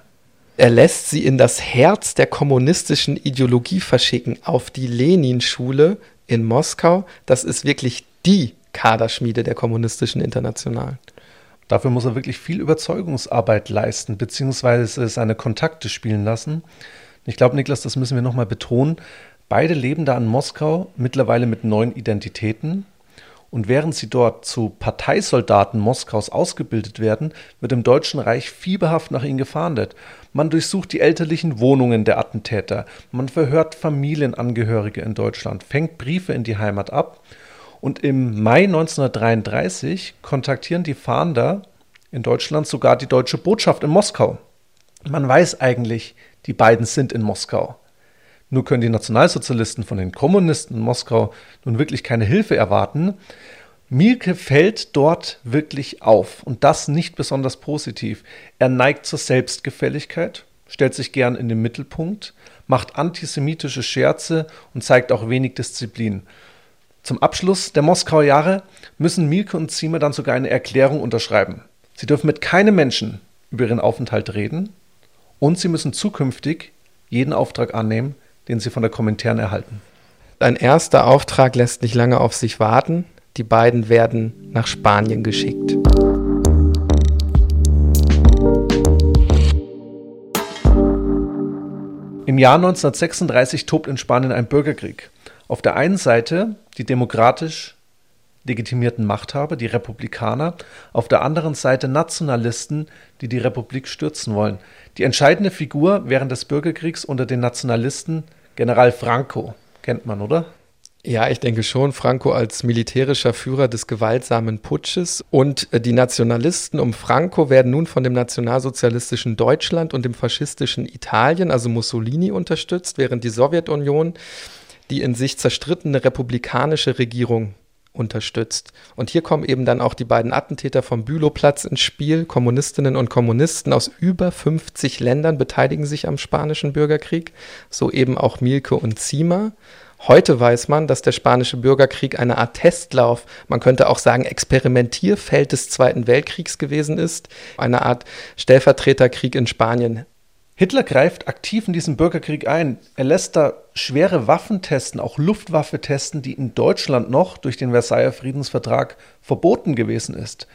Er lässt sie in das Herz der kommunistischen Ideologie verschicken, auf die Lenin-Schule in Moskau. Das ist wirklich die Kaderschmiede der kommunistischen Internationalen. Dafür muss er wirklich viel Überzeugungsarbeit leisten, beziehungsweise seine Kontakte spielen lassen. Ich glaube, Niklas, das müssen wir nochmal betonen. Beide leben da in Moskau mittlerweile mit neuen Identitäten. Und während sie dort zu Parteisoldaten Moskaus ausgebildet werden, wird im Deutschen Reich fieberhaft nach ihnen gefahndet. Man durchsucht die elterlichen Wohnungen der Attentäter, man verhört Familienangehörige in Deutschland, fängt Briefe in die Heimat ab. Und im Mai 1933 kontaktieren die Fahnder in Deutschland sogar die deutsche Botschaft in Moskau. Man weiß eigentlich, die beiden sind in Moskau. Nur können die Nationalsozialisten von den Kommunisten in Moskau nun wirklich keine Hilfe erwarten. Mielke fällt dort wirklich auf und das nicht besonders positiv. Er neigt zur Selbstgefälligkeit, stellt sich gern in den Mittelpunkt, macht antisemitische Scherze und zeigt auch wenig Disziplin. Zum Abschluss der Moskauer Jahre müssen Mielke und Ziemer dann sogar eine Erklärung unterschreiben. Sie dürfen mit keinem Menschen über ihren Aufenthalt reden und sie müssen zukünftig jeden Auftrag annehmen, den sie von der Kommentaren erhalten. Ein erster Auftrag lässt nicht lange auf sich warten. Die beiden werden nach Spanien geschickt. Im Jahr 1936 tobt in Spanien ein Bürgerkrieg. Auf der einen Seite die demokratisch legitimierten Machthaber, die Republikaner, auf der anderen Seite Nationalisten, die die Republik stürzen wollen. Die entscheidende Figur während des Bürgerkriegs unter den Nationalisten General Franco kennt man, oder? Ja, ich denke schon. Franco als militärischer Führer des gewaltsamen Putsches und äh, die Nationalisten um Franco werden nun von dem nationalsozialistischen Deutschland und dem faschistischen Italien, also Mussolini, unterstützt, während die Sowjetunion die in sich zerstrittene republikanische Regierung unterstützt. Und hier kommen eben dann auch die beiden Attentäter vom Bülowplatz ins Spiel. Kommunistinnen und Kommunisten aus über 50 Ländern beteiligen sich am spanischen Bürgerkrieg, so eben auch Mielke und Ziemer. Heute weiß man, dass der spanische Bürgerkrieg eine Art Testlauf, man könnte auch sagen Experimentierfeld des Zweiten Weltkriegs gewesen ist, eine Art Stellvertreterkrieg in Spanien Hitler greift aktiv in diesen Bürgerkrieg ein. Er lässt da schwere Waffen testen, auch Luftwaffe testen, die in Deutschland noch durch den Versailler Friedensvertrag verboten gewesen ist.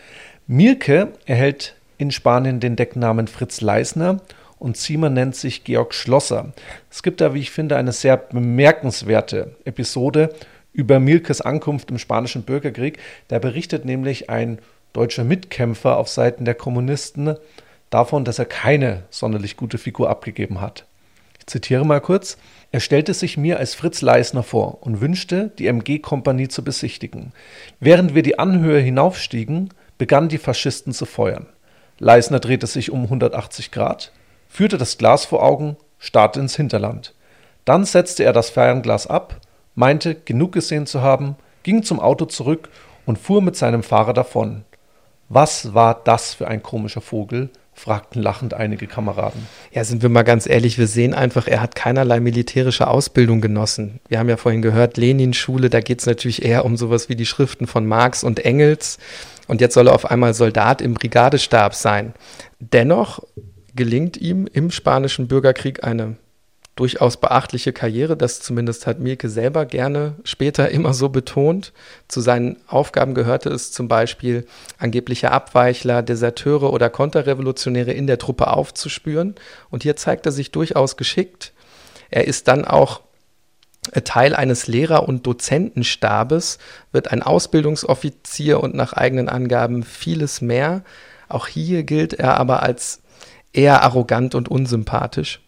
Mielke erhält in Spanien den Decknamen Fritz Leisner und Ziemer nennt sich Georg Schlosser. Es gibt da, wie ich finde, eine sehr bemerkenswerte Episode über Mielkes Ankunft im spanischen Bürgerkrieg. Da berichtet nämlich ein deutscher Mitkämpfer auf Seiten der Kommunisten davon, dass er keine sonderlich gute Figur abgegeben hat. Ich zitiere mal kurz. Er stellte sich mir als Fritz Leisner vor und wünschte, die MG-Kompanie zu besichtigen. Während wir die Anhöhe hinaufstiegen, begannen die Faschisten zu feuern. Leisner drehte sich um 180 Grad, führte das Glas vor Augen, starrte ins Hinterland. Dann setzte er das Fernglas ab, meinte, genug gesehen zu haben, ging zum Auto zurück und fuhr mit seinem Fahrer davon. Was war das für ein komischer Vogel? Fragten lachend einige Kameraden. Ja, sind wir mal ganz ehrlich, wir sehen einfach, er hat keinerlei militärische Ausbildung genossen. Wir haben ja vorhin gehört, Lenin-Schule, da geht es natürlich eher um sowas wie die Schriften von Marx und Engels. Und jetzt soll er auf einmal Soldat im Brigadestab sein. Dennoch gelingt ihm im spanischen Bürgerkrieg eine durchaus beachtliche Karriere. Das zumindest hat Mielke selber gerne später immer so betont. Zu seinen Aufgaben gehörte es zum Beispiel, angebliche Abweichler, Deserteure oder Konterrevolutionäre in der Truppe aufzuspüren. Und hier zeigt er sich durchaus geschickt. Er ist dann auch Teil eines Lehrer- und Dozentenstabes, wird ein Ausbildungsoffizier und nach eigenen Angaben vieles mehr. Auch hier gilt er aber als eher arrogant und unsympathisch.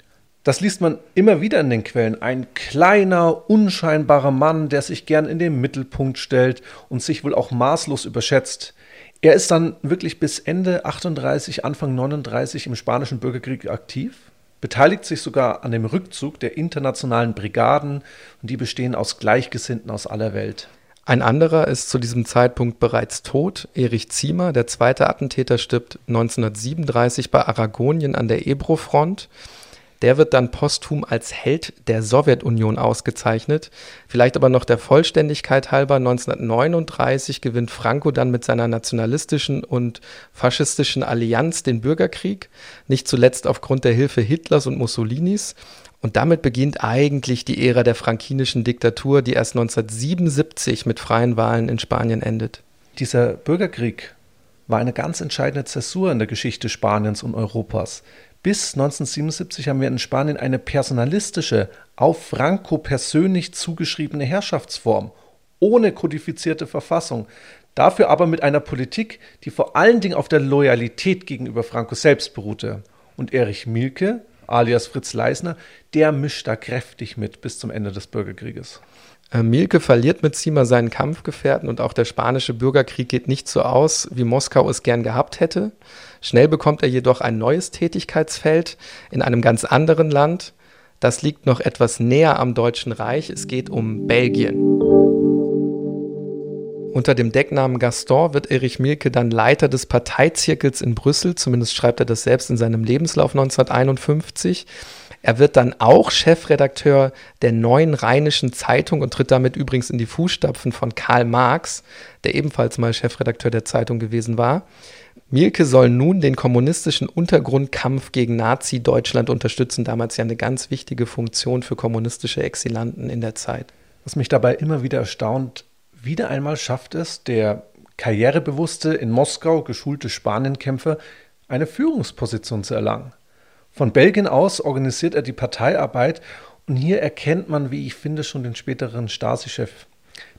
Das liest man immer wieder in den Quellen. Ein kleiner, unscheinbarer Mann, der sich gern in den Mittelpunkt stellt und sich wohl auch maßlos überschätzt. Er ist dann wirklich bis Ende 38, Anfang 39 im Spanischen Bürgerkrieg aktiv, beteiligt sich sogar an dem Rückzug der internationalen Brigaden und die bestehen aus Gleichgesinnten aus aller Welt. Ein anderer ist zu diesem Zeitpunkt bereits tot. Erich Ziemer, der zweite Attentäter, stirbt 1937 bei Aragonien an der Ebro-Front. Der wird dann posthum als Held der Sowjetunion ausgezeichnet. Vielleicht aber noch der Vollständigkeit halber, 1939 gewinnt Franco dann mit seiner nationalistischen und faschistischen Allianz den Bürgerkrieg, nicht zuletzt aufgrund der Hilfe Hitlers und Mussolinis. Und damit beginnt eigentlich die Ära der frankinischen Diktatur, die erst 1977 mit freien Wahlen in Spanien endet. Dieser Bürgerkrieg war eine ganz entscheidende Zäsur in der Geschichte Spaniens und Europas. Bis 1977 haben wir in Spanien eine personalistische, auf Franco persönlich zugeschriebene Herrschaftsform, ohne kodifizierte Verfassung, dafür aber mit einer Politik, die vor allen Dingen auf der Loyalität gegenüber Franco selbst beruhte. Und Erich Mielke, alias Fritz Leisner, der mischt da kräftig mit bis zum Ende des Bürgerkrieges. Äh, Mielke verliert mit Zima seinen Kampfgefährten und auch der spanische Bürgerkrieg geht nicht so aus, wie Moskau es gern gehabt hätte. Schnell bekommt er jedoch ein neues Tätigkeitsfeld in einem ganz anderen Land. Das liegt noch etwas näher am Deutschen Reich. Es geht um Belgien. Unter dem Decknamen Gaston wird Erich Mielke dann Leiter des Parteizirkels in Brüssel, zumindest schreibt er das selbst in seinem Lebenslauf 1951. Er wird dann auch Chefredakteur der Neuen Rheinischen Zeitung und tritt damit übrigens in die Fußstapfen von Karl Marx, der ebenfalls mal Chefredakteur der Zeitung gewesen war. Mielke soll nun den kommunistischen Untergrundkampf gegen Nazi-Deutschland unterstützen, damals ja eine ganz wichtige Funktion für kommunistische Exilanten in der Zeit. Was mich dabei immer wieder erstaunt, wieder einmal schafft es der karrierebewusste, in Moskau geschulte Spanienkämpfer, eine Führungsposition zu erlangen. Von Belgien aus organisiert er die Parteiarbeit und hier erkennt man, wie ich finde, schon den späteren Stasi-Chef.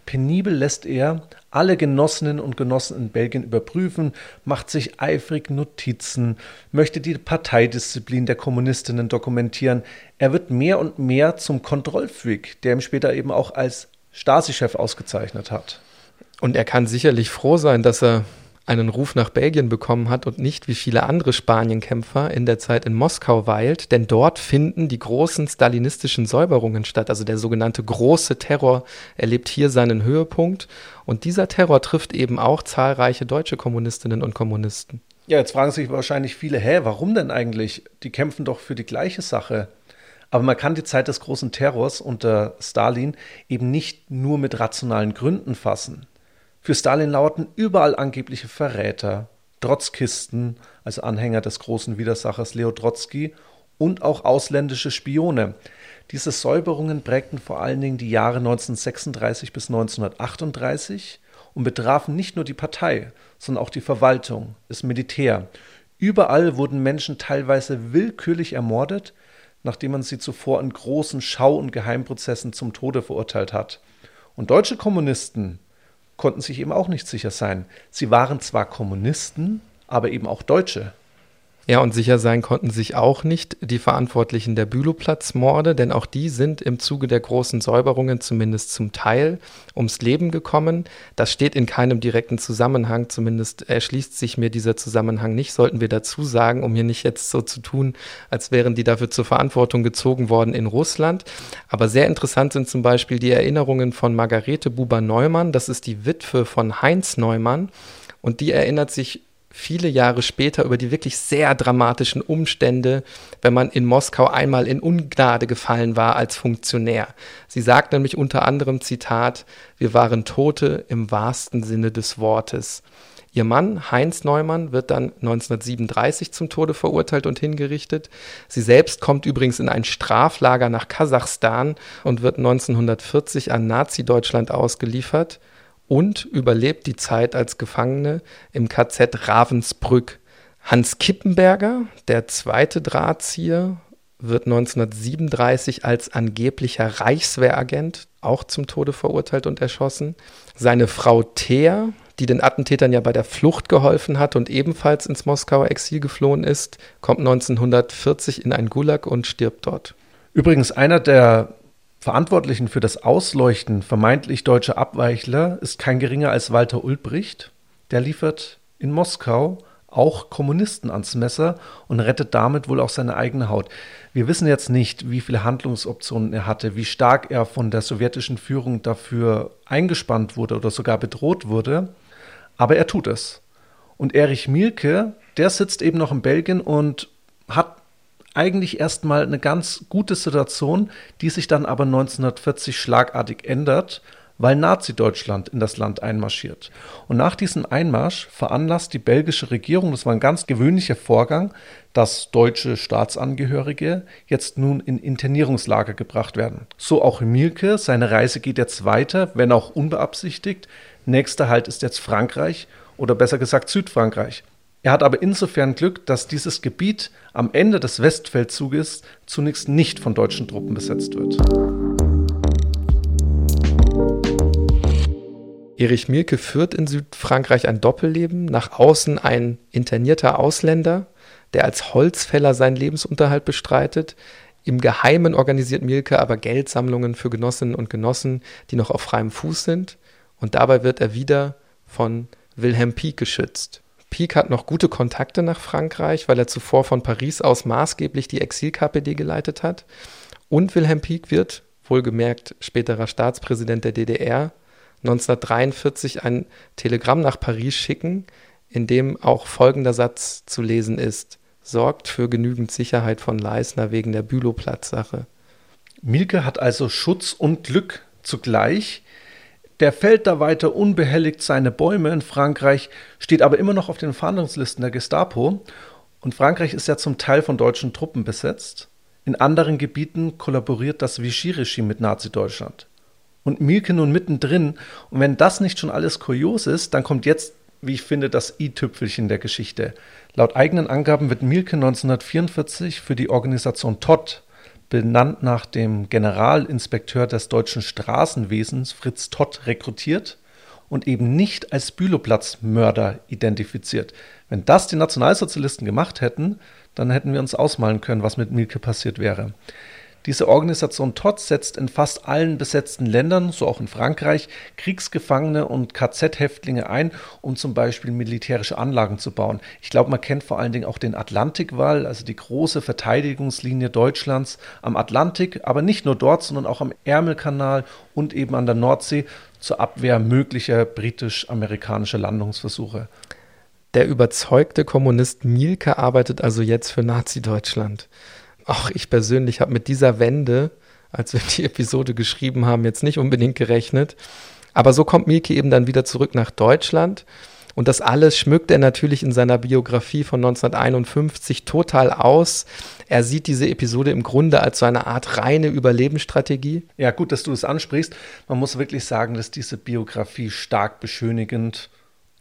Penibel lässt er alle Genossinnen und Genossen in Belgien überprüfen, macht sich eifrig Notizen, möchte die Parteidisziplin der Kommunistinnen dokumentieren. Er wird mehr und mehr zum Kontrollfreak, der ihm später eben auch als Stasi-Chef ausgezeichnet hat. Und er kann sicherlich froh sein, dass er einen Ruf nach Belgien bekommen hat und nicht wie viele andere Spanienkämpfer in der Zeit in Moskau weilt, denn dort finden die großen stalinistischen Säuberungen statt. Also der sogenannte große Terror erlebt hier seinen Höhepunkt und dieser Terror trifft eben auch zahlreiche deutsche Kommunistinnen und Kommunisten. Ja, jetzt fragen sich wahrscheinlich viele, hä, warum denn eigentlich? Die kämpfen doch für die gleiche Sache. Aber man kann die Zeit des großen Terrors unter Stalin eben nicht nur mit rationalen Gründen fassen. Für Stalin lauerten überall angebliche Verräter, Trotzkisten, also Anhänger des großen Widersachers Leo Trotzki, und auch ausländische Spione. Diese Säuberungen prägten vor allen Dingen die Jahre 1936 bis 1938 und betrafen nicht nur die Partei, sondern auch die Verwaltung, das Militär. Überall wurden Menschen teilweise willkürlich ermordet, nachdem man sie zuvor in großen Schau- und Geheimprozessen zum Tode verurteilt hat. Und deutsche Kommunisten konnten sich eben auch nicht sicher sein. Sie waren zwar Kommunisten, aber eben auch Deutsche. Ja, und sicher sein konnten sich auch nicht die Verantwortlichen der Bülowplatz-Morde, denn auch die sind im Zuge der großen Säuberungen zumindest zum Teil ums Leben gekommen. Das steht in keinem direkten Zusammenhang, zumindest erschließt sich mir dieser Zusammenhang nicht, sollten wir dazu sagen, um hier nicht jetzt so zu tun, als wären die dafür zur Verantwortung gezogen worden in Russland. Aber sehr interessant sind zum Beispiel die Erinnerungen von Margarete Buber-Neumann, das ist die Witwe von Heinz Neumann. Und die erinnert sich viele Jahre später über die wirklich sehr dramatischen Umstände, wenn man in Moskau einmal in Ungnade gefallen war als Funktionär. Sie sagt nämlich unter anderem Zitat, wir waren Tote im wahrsten Sinne des Wortes. Ihr Mann, Heinz Neumann, wird dann 1937 zum Tode verurteilt und hingerichtet. Sie selbst kommt übrigens in ein Straflager nach Kasachstan und wird 1940 an Nazi-Deutschland ausgeliefert und überlebt die Zeit als Gefangene im KZ Ravensbrück. Hans Kippenberger, der zweite Drahtzieher, wird 1937 als angeblicher Reichswehragent auch zum Tode verurteilt und erschossen. Seine Frau Thea, die den Attentätern ja bei der Flucht geholfen hat und ebenfalls ins Moskauer Exil geflohen ist, kommt 1940 in ein Gulag und stirbt dort. Übrigens einer der Verantwortlichen für das Ausleuchten vermeintlich deutscher Abweichler ist kein geringer als Walter Ulbricht. Der liefert in Moskau auch Kommunisten ans Messer und rettet damit wohl auch seine eigene Haut. Wir wissen jetzt nicht, wie viele Handlungsoptionen er hatte, wie stark er von der sowjetischen Führung dafür eingespannt wurde oder sogar bedroht wurde, aber er tut es. Und Erich Mielke, der sitzt eben noch in Belgien und hat eigentlich erstmal eine ganz gute Situation, die sich dann aber 1940 schlagartig ändert, weil Nazi-Deutschland in das Land einmarschiert. Und nach diesem Einmarsch veranlasst die belgische Regierung, das war ein ganz gewöhnlicher Vorgang, dass deutsche Staatsangehörige jetzt nun in Internierungslager gebracht werden. So auch Mielke, seine Reise geht jetzt weiter, wenn auch unbeabsichtigt. Nächster Halt ist jetzt Frankreich oder besser gesagt Südfrankreich. Er hat aber insofern Glück, dass dieses Gebiet am Ende des Westfeldzuges zunächst nicht von deutschen Truppen besetzt wird. Erich Mielke führt in Südfrankreich ein Doppelleben, nach außen ein internierter Ausländer, der als Holzfäller seinen Lebensunterhalt bestreitet. Im Geheimen organisiert Mielke aber Geldsammlungen für Genossinnen und Genossen, die noch auf freiem Fuß sind. Und dabei wird er wieder von Wilhelm Pieck geschützt. Pieck hat noch gute Kontakte nach Frankreich, weil er zuvor von Paris aus maßgeblich die Exil-KPD geleitet hat. Und Wilhelm Pieck wird, wohlgemerkt späterer Staatspräsident der DDR, 1943 ein Telegramm nach Paris schicken, in dem auch folgender Satz zu lesen ist: Sorgt für genügend Sicherheit von Leisner wegen der Bülowplatz-Sache. Mielke hat also Schutz und Glück zugleich. Der fällt da weiter unbehelligt seine Bäume in Frankreich, steht aber immer noch auf den Fahndungslisten der Gestapo. Und Frankreich ist ja zum Teil von deutschen Truppen besetzt. In anderen Gebieten kollaboriert das Vichy-Regime mit Nazi-Deutschland. Und Mielke nun mittendrin. Und wenn das nicht schon alles kurios ist, dann kommt jetzt, wie ich finde, das i-Tüpfelchen der Geschichte. Laut eigenen Angaben wird Mielke 1944 für die Organisation Todd benannt nach dem Generalinspekteur des deutschen Straßenwesens Fritz Todd rekrutiert und eben nicht als Bülowplatzmörder identifiziert. Wenn das die Nationalsozialisten gemacht hätten, dann hätten wir uns ausmalen können, was mit Mielke passiert wäre. Diese Organisation TOT setzt in fast allen besetzten Ländern, so auch in Frankreich, Kriegsgefangene und KZ-Häftlinge ein, um zum Beispiel militärische Anlagen zu bauen. Ich glaube, man kennt vor allen Dingen auch den Atlantikwall, also die große Verteidigungslinie Deutschlands am Atlantik, aber nicht nur dort, sondern auch am Ärmelkanal und eben an der Nordsee zur Abwehr möglicher britisch-amerikanischer Landungsversuche. Der überzeugte Kommunist Mielke arbeitet also jetzt für Nazi-Deutschland. Auch ich persönlich habe mit dieser Wende, als wir die Episode geschrieben haben, jetzt nicht unbedingt gerechnet. Aber so kommt Mielke eben dann wieder zurück nach Deutschland. Und das alles schmückt er natürlich in seiner Biografie von 1951 total aus. Er sieht diese Episode im Grunde als so eine Art reine Überlebensstrategie. Ja, gut, dass du es ansprichst. Man muss wirklich sagen, dass diese Biografie stark beschönigend,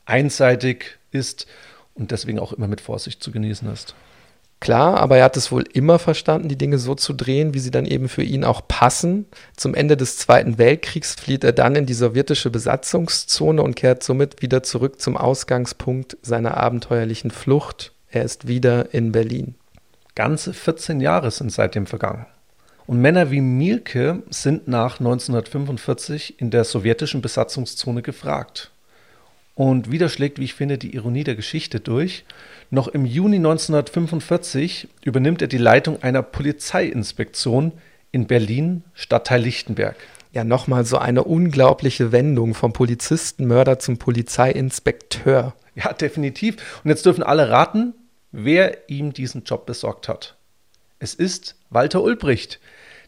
einseitig ist und deswegen auch immer mit Vorsicht zu genießen ist. Klar, aber er hat es wohl immer verstanden, die Dinge so zu drehen, wie sie dann eben für ihn auch passen. Zum Ende des Zweiten Weltkriegs flieht er dann in die sowjetische Besatzungszone und kehrt somit wieder zurück zum Ausgangspunkt seiner abenteuerlichen Flucht. Er ist wieder in Berlin. Ganze 14 Jahre sind seitdem vergangen. Und Männer wie Mielke sind nach 1945 in der sowjetischen Besatzungszone gefragt. Und wieder schlägt, wie ich finde, die Ironie der Geschichte durch. Noch im Juni 1945 übernimmt er die Leitung einer Polizeiinspektion in Berlin, Stadtteil Lichtenberg. Ja, nochmal so eine unglaubliche Wendung vom Polizistenmörder zum Polizeiinspekteur. Ja, definitiv. Und jetzt dürfen alle raten, wer ihm diesen Job besorgt hat. Es ist Walter Ulbricht,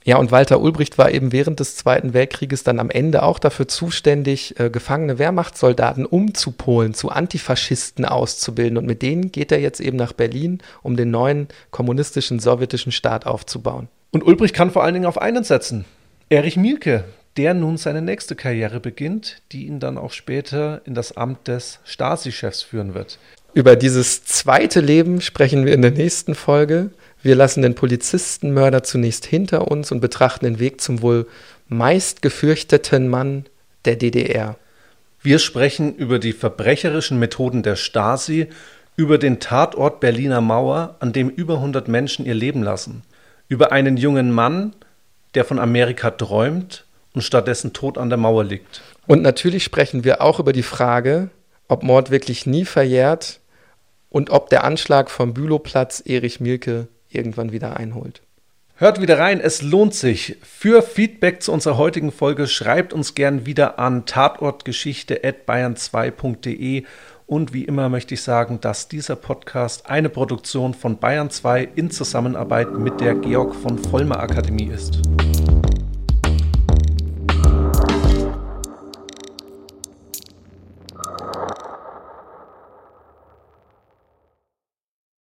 ja, und Walter Ulbricht war eben während des Zweiten Weltkrieges dann am Ende auch dafür zuständig, äh, gefangene Wehrmachtssoldaten umzupolen, zu Antifaschisten auszubilden. Und mit denen geht er jetzt eben nach Berlin, um den neuen kommunistischen sowjetischen Staat aufzubauen. Und Ulbricht kann vor allen Dingen auf einen setzen. Erich Mielke, der nun seine nächste Karriere beginnt, die ihn dann auch später in das Amt des Stasi-Chefs führen wird. Über dieses zweite Leben sprechen wir in der nächsten Folge. Wir lassen den Polizistenmörder zunächst hinter uns und betrachten den Weg zum wohl meist gefürchteten Mann der DDR. Wir sprechen über die verbrecherischen Methoden der Stasi, über den Tatort Berliner Mauer, an dem über 100 Menschen ihr Leben lassen, über einen jungen Mann, der von Amerika träumt und stattdessen tot an der Mauer liegt. Und natürlich sprechen wir auch über die Frage, ob Mord wirklich nie verjährt und ob der Anschlag vom Bülowplatz Erich Mielke irgendwann wieder einholt. Hört wieder rein, es lohnt sich. Für Feedback zu unserer heutigen Folge schreibt uns gern wieder an tatortgeschichte.bayern2.de und wie immer möchte ich sagen, dass dieser Podcast eine Produktion von Bayern 2 in Zusammenarbeit mit der Georg von Vollmer Akademie ist.